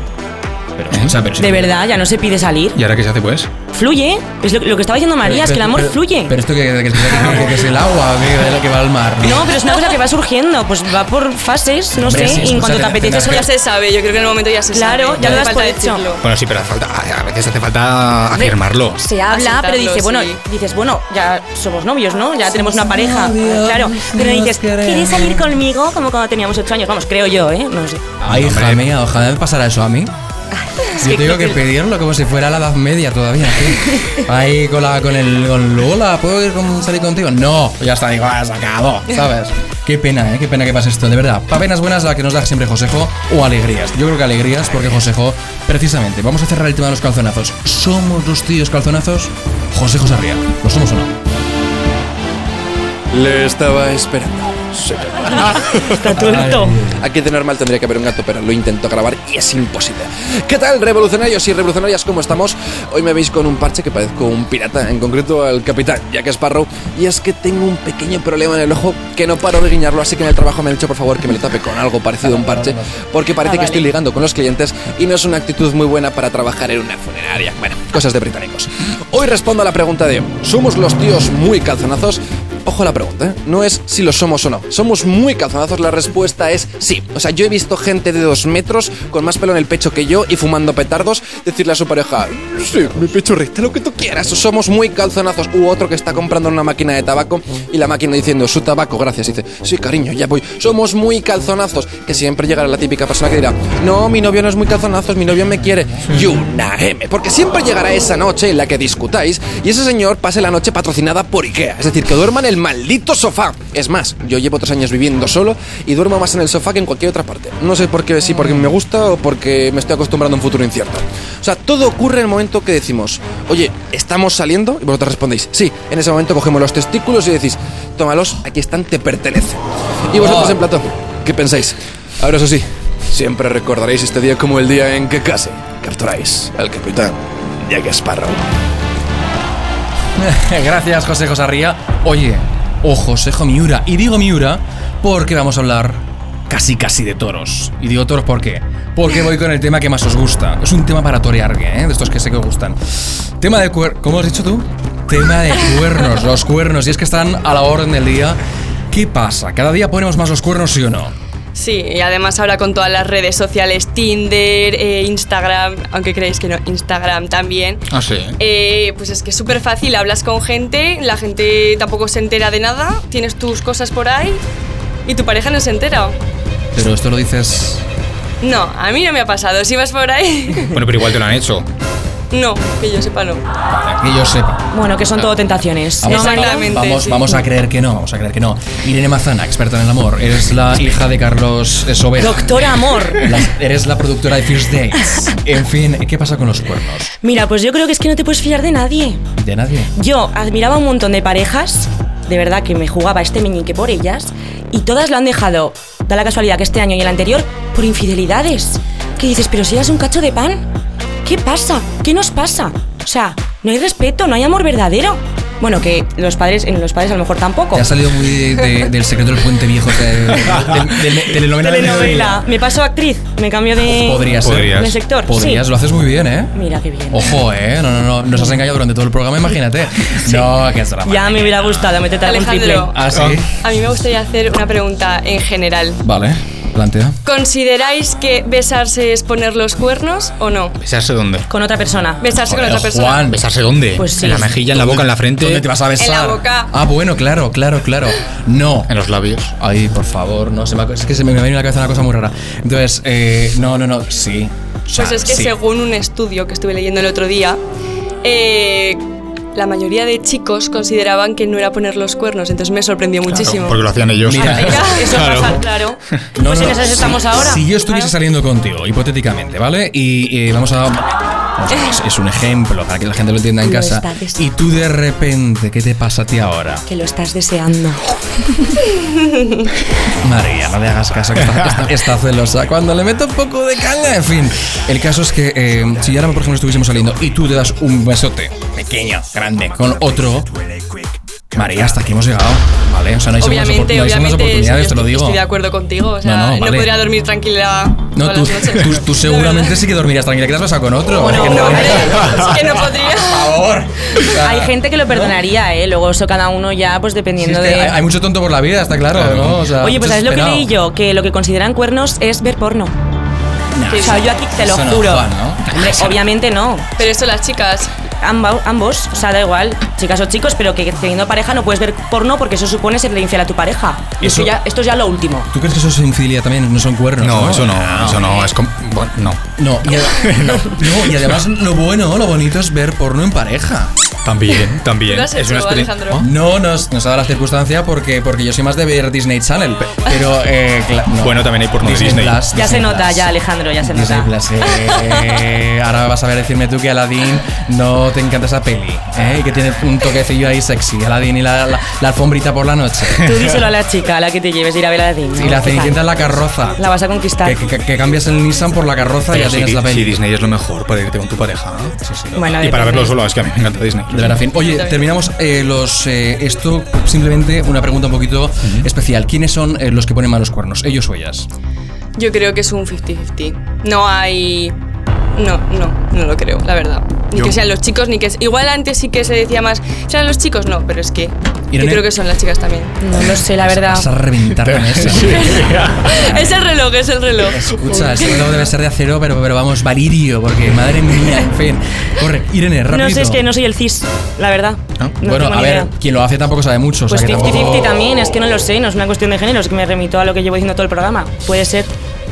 Pero, o sea, pero sí- De verdad, ya no se pide salir. ¿Y ahora qué se hace pues? Fluye. Es lo, lo que estaba diciendo María, es que el amor pero- fluye. Pero esto que, que, que- que- que es el agua, que, que va al mar. no, pero es una cosa que va surgiendo, pues va por fases, no Hombre, sé, sí, y en cuanto te apetece eso Ya ya se sabe, yo creo que en el momento ya se Claro, sabe. ya lo no por falta hecho. Bueno, sí, pero hace falta, a veces hace falta afirmarlo. se habla, pero dice, bueno, dices, bueno, ya somos novios, ¿no? Ya tenemos una pareja, claro. Pero dices, ¿quieres salir conmigo? Como cuando teníamos ocho años, vamos, creo yo, ¿eh? No sé. Ay, hija mía, ojalá me pasara eso a mí. Yo tengo que pedirlo como si fuera la Edad Media todavía. tío. Ahí con, la, con el con Lola, ¿puedo ir con, salir contigo? No, ya está, digo, ah, se acabó, ¿sabes? Qué pena, ¿eh? Qué pena que pase esto, de verdad. Pa' penas buenas la que nos da siempre Josejo o alegrías. Yo creo que alegrías porque Josejo, precisamente, vamos a cerrar el tema de los calzonazos. ¿Somos los tíos calzonazos? Josejo Sarria, ¿lo somos o no? Le estaba esperando. Sí. Está tuerto. Aquí de normal tendría que haber un gato, pero lo intento grabar y es imposible. ¿Qué tal, revolucionarios y revolucionarias? ¿Cómo estamos? Hoy me veis con un parche que parezco un pirata, en concreto al capitán Jack Sparrow. Y es que tengo un pequeño problema en el ojo que no paro de guiñarlo, así que en el trabajo me han dicho por favor que me lo tape con algo parecido a un parche, porque parece que estoy ligando con los clientes y no es una actitud muy buena para trabajar en una funeraria. Bueno, cosas de británicos. Hoy respondo a la pregunta de ¿somos los tíos muy calzonazos? Ojo a la pregunta, ¿eh? no es si lo somos o no. ¿Somos muy calzonazos? La respuesta es sí. O sea, yo he visto gente de dos metros con más pelo en el pecho que yo y fumando petardos decirle a su pareja, sí, mi pecho rita lo que tú quieras. Somos muy calzonazos. U otro que está comprando una máquina de tabaco y la máquina diciendo, su tabaco, gracias. Dice, sí, cariño, ya voy. Somos muy calzonazos. Que siempre llegará la típica persona que dirá, no, mi novio no es muy calzonazos, mi novio me quiere. Y una M. Porque siempre llegará esa noche en la que discutáis y ese señor pase la noche patrocinada por Ikea. Es decir, que duerma en el maldito sofá. Es más, yo llevo tres años viviendo solo y duermo más en el sofá que en cualquier otra parte. No sé por qué, si porque me gusta o porque me estoy acostumbrando a un futuro incierto. O sea, todo ocurre en el momento que decimos, oye, ¿estamos saliendo? Y vosotros respondéis, sí. En ese momento cogemos los testículos y decís, tómalos, aquí están, te pertenecen. Y vosotros en plató, ¿qué pensáis? Ahora eso sí, siempre recordaréis este día como el día en que casi capturáis al capitán Jack Sparrow. Gracias, José Josarría. Oye, o Josejo Miura. Y digo Miura porque vamos a hablar casi casi de toros. Y digo toros ¿por qué? Porque voy con el tema que más os gusta. Es un tema para torear, ¿eh? De estos que sé que os gustan. Tema de cuernos. ¿Cómo has dicho tú? Tema de cuernos, los cuernos. Y es que están a la orden del día. ¿Qué pasa? ¿Cada día ponemos más los cuernos, sí o no? Sí, y además ahora con todas las redes sociales, Tinder, eh, Instagram, aunque creéis que no, Instagram también. Ah, sí. Eh, pues es que es súper fácil, hablas con gente, la gente tampoco se entera de nada, tienes tus cosas por ahí y tu pareja no se entera. Pero esto lo dices. No, a mí no me ha pasado, si vas por ahí, Bueno, pero igual te lo han hecho. No, que yo sepa no. Para que yo sepa. Bueno, que son todo tentaciones. Vamos. Exactamente. vamos, sí. vamos a creer que no, vamos a creer que no. Irene Mazana, experta en el amor. Eres la hija de Carlos Sobera. Doctora Amor. La- eres la productora de First Dates. En fin, ¿qué pasa con los cuernos? Mira, pues yo creo que es que no te puedes fiar de nadie. De nadie. Yo admiraba un montón de parejas, de verdad que me jugaba este meñique por ellas, y todas lo han dejado, da la casualidad que este año y el anterior, por infidelidades. ¿Qué dices? ¿Pero si eres un cacho de pan? ¿Qué pasa? ¿Qué nos pasa? O sea, no hay respeto, no hay amor verdadero. Bueno, que los padres, en los padres a lo mejor tampoco. Te ha salido muy de- de- del secreto del puente viejo. de- de- de- de- telenovela. de Telenovela. Me paso a actriz, me cambio de, Podría ser. Podrías. de sector. Podrías, Sí. lo haces muy bien, ¿eh? Mira qué bien. Ojo, ¿eh? No, no, no. Nos has engañado durante todo el programa, imagínate. No, que es drama. Ya me hubiera gustado meterte algún triple. Alejandro. Ah, sí. A mí me gustaría hacer una pregunta en general. Vale, plantea. ¿Consideráis que besarse es poner los cuernos o no? ¿Besarse dónde? Con otra persona. Besarse con otra persona. Juan, ¿Besarse dónde? Pues sí. En la mejilla, en la boca, en la frente. ¿Dónde te vas a besar? En la boca. Ah, bueno, claro, claro, claro. No. En los labios. Ay, por favor, no. Se me, ha- es que se me ha venido a la cabeza una cosa muy rara. Entonces, eh, no, no, no. Sí. O sea, Pues es que sí. según un estudio que estuve leyendo el otro día, eh, la mayoría de chicos consideraban que no era poner los cuernos, entonces me sorprendió muchísimo. Porque lo hacían ellos. Mira. Eso, eso Claro. pasa, claro. No, pues no, en esas si- estamos ahora. Si yo estuviese Claro. saliendo contigo, hipotéticamente, ¿vale? Y eh, vamos a. es, es un ejemplo para que la gente lo entienda en Lo casa. Y tú de repente, ¿qué te pasa a ti ahora? Que lo estás deseando. María, no le hagas caso, que está, está- está celosa. Cuando le meto un poco de caña, en fin. El caso es que eh, si ahora, por ejemplo, estuviésemos saliendo y tú te das un besote pequeño, grande, con otro. María, hasta aquí hemos llegado, ¿vale? O sea, no hay obviamente, no hay segundas obviamente, oportunidades, te lo estoy, digo. estoy de acuerdo contigo. O sea, No, no, no, vale. podría dormir tranquila No, tú, tú, tú De seguramente sí que dormirías tranquila, que te has besado con otro. Bueno, Es que no- vale. Es que no podría. Por favor. O sea, Hay gente que lo perdonaría, ¿eh? Luego eso cada uno ya, pues sí, es dependiendo que de... hay, hay mucho tonto por la vida, está claro, ¿no? O sea, Oye, pues ¿sabes lo que leí yo? Que lo que consideran cuernos es ver porno. O sea, yo aquí te lo no, juro. Juan, ¿no? Hombre, obviamente no. Pero eso las chicas. Ambos, ambos, o sea, da igual, chicas o chicos, pero que teniendo pareja no puedes ver porno porque eso supone serle infiel a tu pareja. Y Eso- eso ya, esto es ya lo último. ¿Tú crees que eso es infidelidad también? No son cuernos. No, No, eso no, eso no, es como. Bueno, no. No, y, no, y además lo bueno, lo bonito es ver porno en pareja. También, también. ¿Lo has es una hecho, experiencia. Alejandro? No nos, nos ha dado la circunstancia porque, porque yo soy más de ver Disney Channel, pe- pero eh, no. Bueno, también hay porno de Disney. Plus, Ya se Disney nota, Plus. ya Alejandro, ya se Disney nota. Plus, eh, ahora vas a ver decirme tú que Aladdin no te encanta esa peli, ¿eh? y que tiene un toquecillo ahí sexy, Aladdin y la, la, la alfombrita por la noche. Tú díselo a la chica a la que te lleves a ir a ver a la Disney. Y la cenicienta en la carroza. La vas a conquistar. Que, que- que cambias el Nissan por la carroza y ya si, tienes la si peli. Disney es lo mejor para irte con tu pareja. ¿no? Bueno, Y para verlo solo, es que a mí me encanta Disney. De verdad, fin. Oye, terminamos eh, los. eh, esto, simplemente una pregunta un poquito especial. ¿Quiénes son eh, los que ponen malos cuernos? ¿Ellos o ellas? Yo creo que es un 50-50. No hay. No, no, no lo creo, la verdad. Ni Yo- que sean los chicos, ni que. Igual antes sí que se decía más. ¿Serán los chicos? No, pero es que. Irene. Yo creo que son las chicas también. No lo sé, la verdad. Vas a reventar la mesa. es el reloj, es el reloj. Escucha, esto no debe ser de acero, pero, pero vamos, valirio, porque madre mía, en fin. Corre, Irene, rápido. No sé, es que no soy el cis, la verdad. ¿No? No bueno, a ver, idea. quien lo hace tampoco sabe mucho. Pues sea que 50-50 tampoco- también, es que no lo sé, no es una cuestión de género, es que me remito a lo que llevo diciendo todo el programa. Puede ser.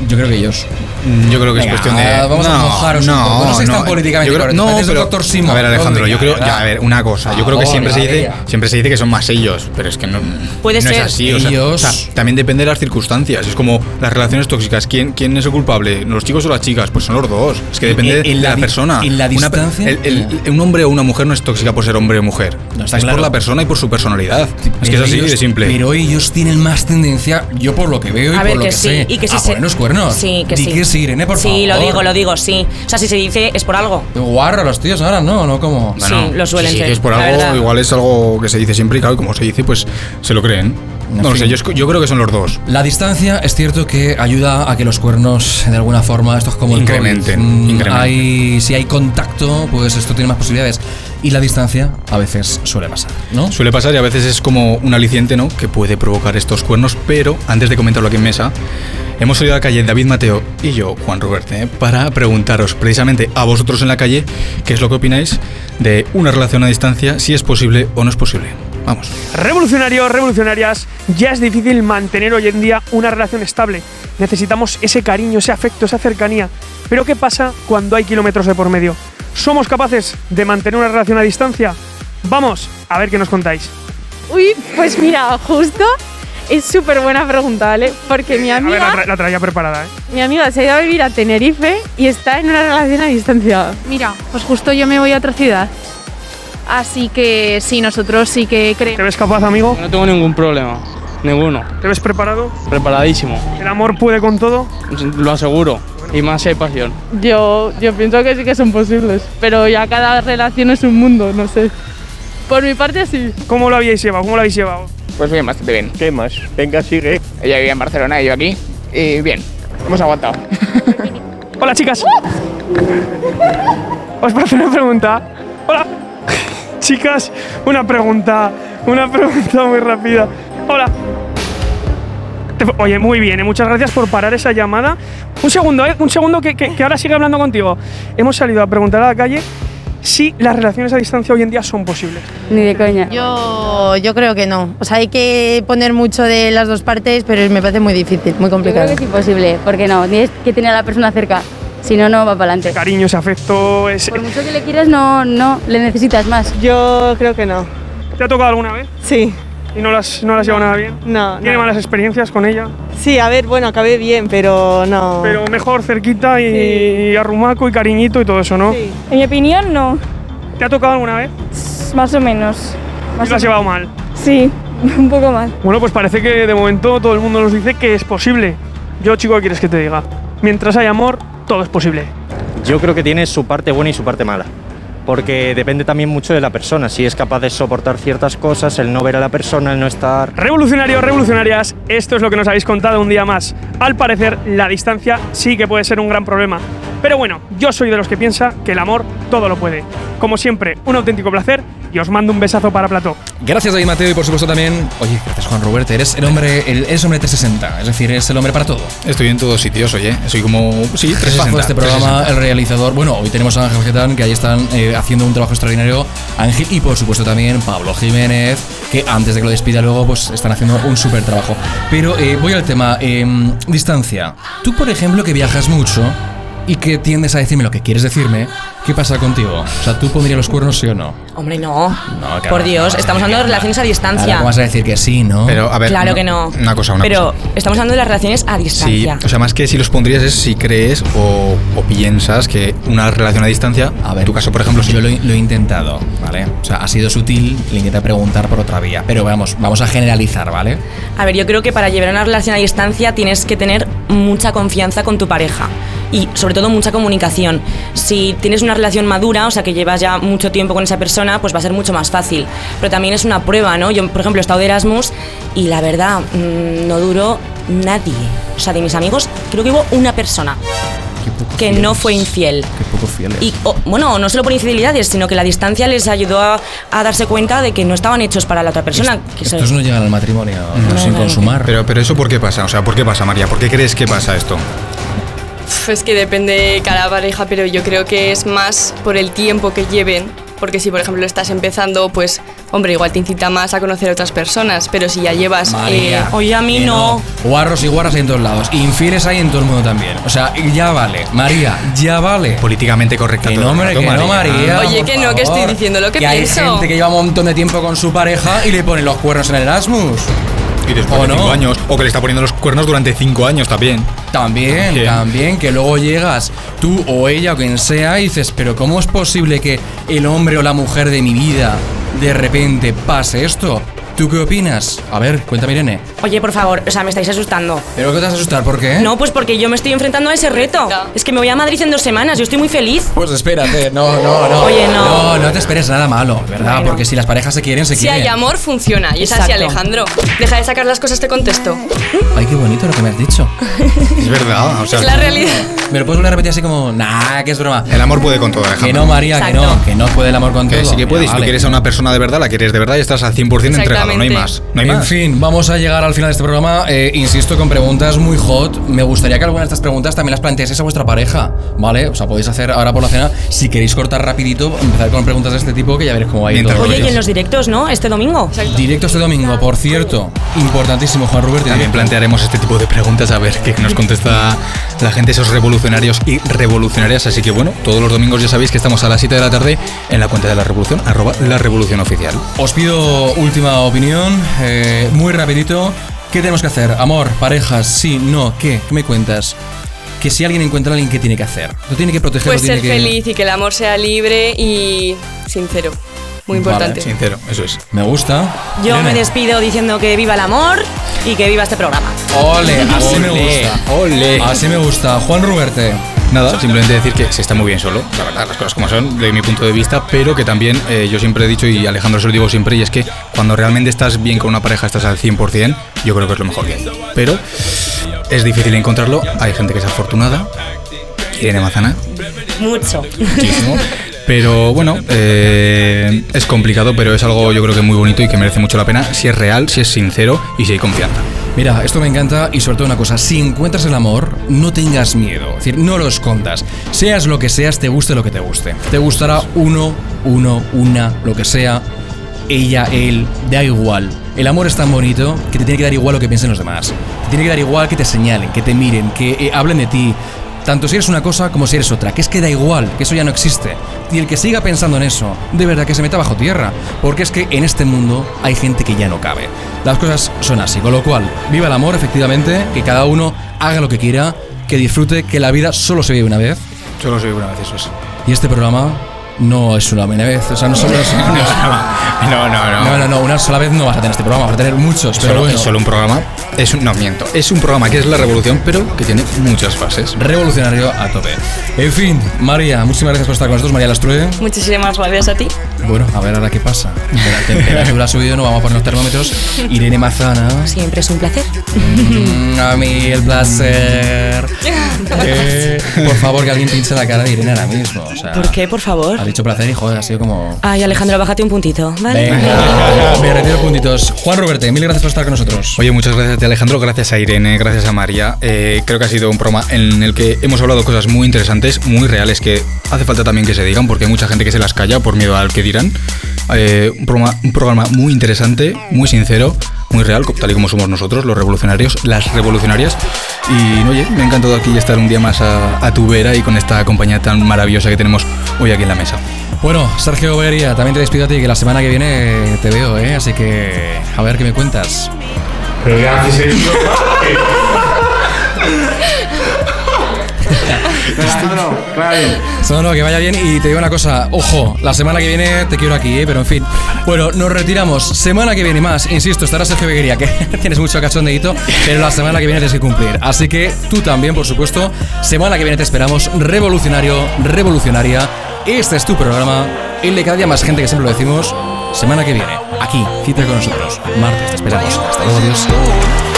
Yo creo que ellos. Mm, Yo creo que Venga, es cuestión de. vamos a mojaros un poco. No seáis tan políticamente yo creo- correctos. No, pero. Dr. Simo. A ver, Alejandro, yo creo. Ya, a ver, una cosa. Yo creo que siempre se dice, siempre se dice que son más ellos, pero es que no. Puede no ser. es así. o sea, Ellos- o sea, también depende de las circunstancias. Es como las relaciones tóxicas. ¿Quién, quién es el culpable? ¿Los chicos o las chicas? Pues son los dos. Es que depende En- en de la persona. en la Una distancia- el- el- un hombre o una mujer no es tóxica por ser hombre o mujer. No, está es claro. por la persona y por su personalidad. Es que es Pero así ellos- de simple. Pero ellos tienen más tendencia, yo por lo que veo y A por ver, lo que sé, Y que sí a se- ponernos cuernos. Sí, que Di sí. Sí, Irene, por sí, favor. lo digo, lo digo, sí. O sea, si se dice es por algo. Guarro los tíos ahora, ¿no? ¿No? como Sí, lo suelen si ser, dices por algo, verdad. igual es algo que se dice siempre y claro, como se dice, pues se lo creen. En No lo sé, yo, yo creo que son los dos. La distancia es cierto que ayuda a que los cuernos, de alguna forma, esto es como el Incrementen, COVID. Mm, incrementen. Hay, si hay contacto, pues esto tiene más posibilidades. Y la distancia a veces suele pasar, ¿no? Suele pasar y a veces es como un aliciente, ¿no? Que puede provocar estos cuernos, pero antes de comentarlo aquí en mesa, hemos salido a la calle David Mateo y yo, Juan Ruberte, para preguntaros precisamente a vosotros en la calle qué es lo que opináis de una relación a distancia, si es posible o no es posible. Vamos. Revolucionarios, revolucionarias, ya es difícil mantener hoy en día una relación estable. Necesitamos ese cariño, ese afecto, esa cercanía. Pero ¿qué pasa cuando hay kilómetros de por medio? ¿Somos capaces de mantener una relación a distancia? Vamos a ver qué nos contáis. Uy, pues mira, justo es súper buena pregunta, ¿vale? Porque mi A ver, la, amiga, tra- la traía preparada, ¿eh? mi amiga se ha ido a vivir a Tenerife y está en una relación a distancia. Mira, pues justo yo me voy a otra ciudad. Así que sí, nosotros sí que ¿Te creemos. ves capaz, amigo? No tengo ningún problema, ninguno. ¿Te ves preparado? Preparadísimo, ¿El amor puede con todo? lo aseguro. Y más si hay pasión. Yo, yo pienso que sí que son posibles, pero ya cada relación es un mundo, no sé. Por mi parte, sí. ¿Cómo lo habíais llevado? ¿Cómo lo habéis llevado? Pues bien, bastante bien. ¿Qué más? Venga, sigue. Ella vivía en Barcelona y yo aquí. Y bien, hemos aguantado. Hola, chicas. ¿Os puedo hacer una pregunta? Chicas, una pregunta. Una pregunta muy rápida. Hola. Oye, muy bien, eh, muchas gracias por parar esa llamada. Un segundo, ¿eh? Un segundo que, que- que ahora sigue hablando contigo. Hemos salido a preguntar a la calle si las relaciones a distancia hoy en día son posibles. Ni de coña. Yo, yo creo que no. O sea, hay que poner mucho de las dos partes, pero me parece muy difícil, muy complicado. Yo creo que es imposible, porque no, tienes que tener a la persona cerca, si no, no va para adelante. Cariño, ese afecto, ese... Por mucho que le quieras, no, no, le necesitas más. Yo creo que no. ¿Te ha tocado alguna vez? Sí. ¿Y no las, no las lleva nada bien? No. ¿Tiene no. malas experiencias con ella? Sí, a ver, bueno, acabé bien, pero no. Pero mejor cerquita y, arrumaco y cariñito y todo eso, ¿no? En mi opinión, no. ¿Te ha tocado alguna vez? Más o menos. ¿Y lo has llevado mal? Sí, un poco mal. Bueno, pues parece que de momento todo el mundo nos dice que es posible. Yo, chico, ¿qué quieres que te diga? Mientras hay amor, todo es posible. Yo creo que tiene su parte buena y su parte mala. Porque depende también mucho de la persona, si es capaz de soportar ciertas cosas, el no ver a la persona, el no estar... Revolucionarios, revolucionarias, esto es lo que nos habéis contado un día más. Al parecer, la distancia sí que puede ser un gran problema. Pero bueno, yo soy de los que piensa que el amor todo lo puede. Como siempre, un auténtico placer y os mando un besazo para Plató. Gracias David Mateo y por supuesto también, oye, gracias Juan Roberto, eres el hombre, el, eres hombre 360, es decir, eres el hombre para todo. Estoy en todos sitios, oye. Soy como. Sí, 360. Bajo este programa, 360. el realizador, bueno, hoy tenemos a Ángel Getán, que ahí están eh, haciendo un trabajo extraordinario, Ángel, y por supuesto también Pablo Jiménez, que antes de que lo despida luego, pues están haciendo un súper trabajo. Pero eh, voy al tema, eh, distancia. Tú, por ejemplo, que viajas mucho y que tiendes a decirme lo que quieres decirme, ¿qué pasa contigo? O sea, ¿tú pondrías los cuernos sí o no? Hombre, no. No, que Por no, Dios, no, estamos hablando de relaciones a distancia. ¿cómo vas a decir que sí, no? Pero, a ver. Claro que no. Una cosa, una Pero cosa. estamos hablando de las relaciones a Sí, distancia. o sea, más que si los pondrías es si crees o, o piensas que una relación a distancia, a ver, en tu caso, por ejemplo, sí. Yo lo, he- lo he intentado, ¿vale? O sea, ha sido sutil, le intenté preguntar por otra vía. Pero vamos, vamos a generalizar, ¿vale? A ver, yo creo que para llevar una relación a distancia tienes que tener mucha confianza con tu pareja y sobre todo mucha comunicación. Si tienes una relación madura, o sea que llevas ya mucho tiempo con esa persona, pues va a ser mucho más fácil. Pero también es una prueba, ¿no? Yo, por ejemplo, he estado de Erasmus y la verdad, mm, no duró nadie. O sea, de mis amigos, creo que hubo una persona que no fue infiel. Qué poco fieles. Y o- bueno, no solo por infidelidades, sino que la distancia les ayudó a, a darse cuenta de que no estaban hechos para la otra persona. que se- Estos no llegan al matrimonio No, sin no. consumar. Pero, pero eso, ¿por qué pasa? O sea, ¿por qué pasa, María? ¿Por qué crees que pasa esto? Uf, Es que depende de cada pareja, pero yo creo que es más por el tiempo que lleven. Porque si, por ejemplo, estás empezando, pues, hombre, igual te incita más a conocer a otras personas. Pero si ya llevas. María, eh, Oye, a mí que no. Guarros y guarras hay en todos lados. Infieles hay en todo el mundo también. O sea, ya vale. María, ya vale. Políticamente correcta. Que todo no, el hombre, rato, que no, María. Oye, que no, que estoy favor. diciendo lo que hay pienso. gente que lleva un montón de tiempo con su pareja y le pone los cuernos en el Erasmus. Y después ¿O de no? cinco años. O que le está poniendo los cuernos durante cinco años también. También, Bien. también, que luego llegas tú o ella o quien sea y dices, pero ¿cómo es posible que el hombre o la mujer de mi vida de repente pase esto? ¿Tú qué opinas? A ver, cuéntame Irene. Oye, por favor, o sea, me estáis asustando. ¿Pero qué te vas a asustar? ¿Por qué? No, pues porque yo me estoy enfrentando a ese reto. Es que me voy a Madrid en dos semanas, yo estoy muy feliz. Pues espérate, no, no, no. Oye, no. No, no te esperes nada malo, ¿verdad? Bueno. Porque si las parejas se quieren, se si quieren. hay amor, funciona. Y es así, Exacto. Alejandro. Deja de sacar las cosas de contexto. Ay, qué bonito lo que me has dicho. Es verdad. O sea, Es la realidad. ¿Me lo puedes volver a repetir así como, nah, que es broma? El amor puede con todo, Alejandro. Que no, María, que Exacto. no, que no puede el amor con Que todo. sí que puedes. Mira, Si tú vale. quieres a una persona de verdad, la quieres de verdad y estás al 100% entregado. No hay más. No hay en más. fin, vamos a llegar al final de este programa. Eh, insisto, con preguntas muy hot. Me gustaría que algunas de estas preguntas también las planteaseis a vuestra pareja, ¿vale? O sea, podéis hacer ahora por la cena, si queréis cortar rapidito, empezar con preguntas de este tipo, que ya veréis cómo va a ir Mientras todo. Oye, y en los directos, ¿no? Este domingo. Directo este domingo, por cierto. Importantísimo, Juan Rubén. También plantearemos este tipo de preguntas a ver qué nos contesta la gente, esos revolucionarios y revolucionarias. Así que bueno, todos los domingos ya sabéis que estamos a las 7 de la tarde en la cuenta de la revolución, arroba la revolución oficial. Os pido última opinión, eh, muy rapidito. ¿Qué tenemos que hacer? Amor, parejas, sí, no, ¿qué? ¿Qué me cuentas? Que si alguien encuentra a alguien, ¿qué tiene que hacer? Lo tiene que proteger, Pues tiene ser que... feliz y que el amor sea libre y sincero. Muy importante. Vale, Sincero, eso es. Me gusta. Yo Irene. me despido diciendo que viva el amor y que viva este programa. Ole, así me Ole, gusta. ole. Así me gusta. Juan Ruberte. Nada, simplemente decir que se está muy bien solo, la verdad, las cosas como son, de mi punto de vista, pero que también eh, yo siempre he dicho, y Alejandro se lo digo siempre, y es que cuando realmente estás bien con una pareja, estás al 100%, yo creo que es lo mejor que hay. Pero es difícil encontrarlo, hay gente que es afortunada, Irene Mazana, Mucho. muchísimo. Pero bueno, eh, es complicado, pero es algo yo creo que muy bonito y que merece mucho la pena si es real, si es sincero y si hay confianza. Mira, esto me encanta y sobre todo una cosa, si encuentras el amor, no tengas miedo, es decir, no lo escondas. Seas lo que seas, te guste lo que te guste. Te gustará uno, uno, una, lo que sea, ella, él, da igual. El amor es tan bonito que te tiene que dar igual lo que piensen los demás. Te tiene que dar igual que te señalen, que te miren, que eh, hablen de ti. Tanto si eres una cosa como si eres otra, que es que da igual, que eso ya no existe. Y el que siga pensando en eso, de verdad que se meta bajo tierra, porque es que en este mundo hay gente que ya no cabe. Las cosas son así, con lo cual, viva el amor, efectivamente, que cada uno haga lo que quiera, que disfrute, que la vida solo se vive una vez. Solo se vive una vez, eso es. Y este programa no es una buena vez, o sea, no solo es... No, no, no. No, no, no, una sola vez no vas a tener este programa, vas a tener muchos, pero Solo, bueno. es solo un programa. Es un, no, miento. Es un programa que es la revolución, pero que tiene muchas fases. Revolucionario a tope. En fin, María, muchísimas gracias por estar con nosotros, María Lastrue. Muchísimas gracias a ti. Bueno, a ver ahora qué pasa. La temperatura ha subido, no vamos a poner los termómetros. Irene Mazana. Siempre es un placer. Mm, a mí el placer. Eh, por favor, que alguien pinche la cara de Irene ahora mismo. O sea, ¿Por qué, por favor? Ha dicho placer y joder, ha sido como. Ay, Alejandro, bájate un puntito, ¿vale? Venga, me retiro puntitos. Juan Roberte, mil gracias por estar con nosotros. Oye, muchas gracias a ti, Alejandro, gracias a Irene, gracias a María. Eh, creo que ha sido un programa en el que hemos hablado cosas muy interesantes, muy reales, que hace falta también que se digan, porque hay mucha gente que se las calla por miedo al que dirán. Eh, un, programa, un programa muy interesante, muy sincero, muy real, tal y como somos nosotros, los revolucionarios, las revolucionarias. Y oye, me ha encantado aquí estar un día más a, a tu vera y con esta compañía tan maravillosa que tenemos hoy aquí en la mesa. Bueno, Sergio Beria, también te despido a ti, que la semana que viene te veo, ¿eh? Así que, a ver qué me cuentas. Pero ya. Alejandro, vaya bien. No, no, que vaya bien y te digo una cosa, ojo, la semana que viene te quiero aquí, ¿eh? pero en fin. Bueno, nos retiramos. Semana que viene más, insisto, estará Sergio Beguería, que tienes mucho cachondeíto, pero la semana que viene tienes que cumplir. Así que tú también, por supuesto, semana que viene te esperamos, revolucionario, revolucionaria. Este es tu programa, el de cada día más gente que siempre lo decimos. Semana que viene, aquí, cita con nosotros. Martes, te esperamos. Hasta luego.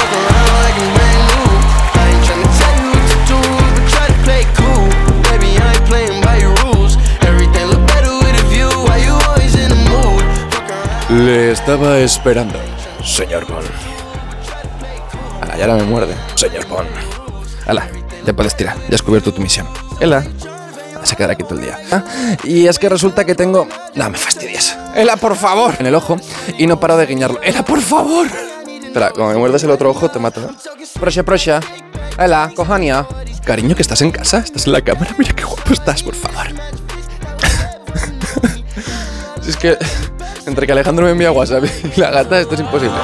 Le estaba esperando, señor Bond. Ala, ya ahora me muerde, señor Bond. Ala, ya puedes tirar, ya has cubierto tu misión. Ela, vas a quedar aquí todo el día. Ah, Y es que resulta que tengo... No, me fastidias. Ela, por favor. En el ojo y no paro de guiñarlo. Ela, por favor. Espera, como me muerdas el otro ojo, te mato. ¿eh? Prosha, prosha. Ela, cojonia. Cariño, que estás en casa, estás en la cámara. Mira qué guapo estás, por favor. si es que entre que Alejandro me envía WhatsApp y la gata, esto es imposible.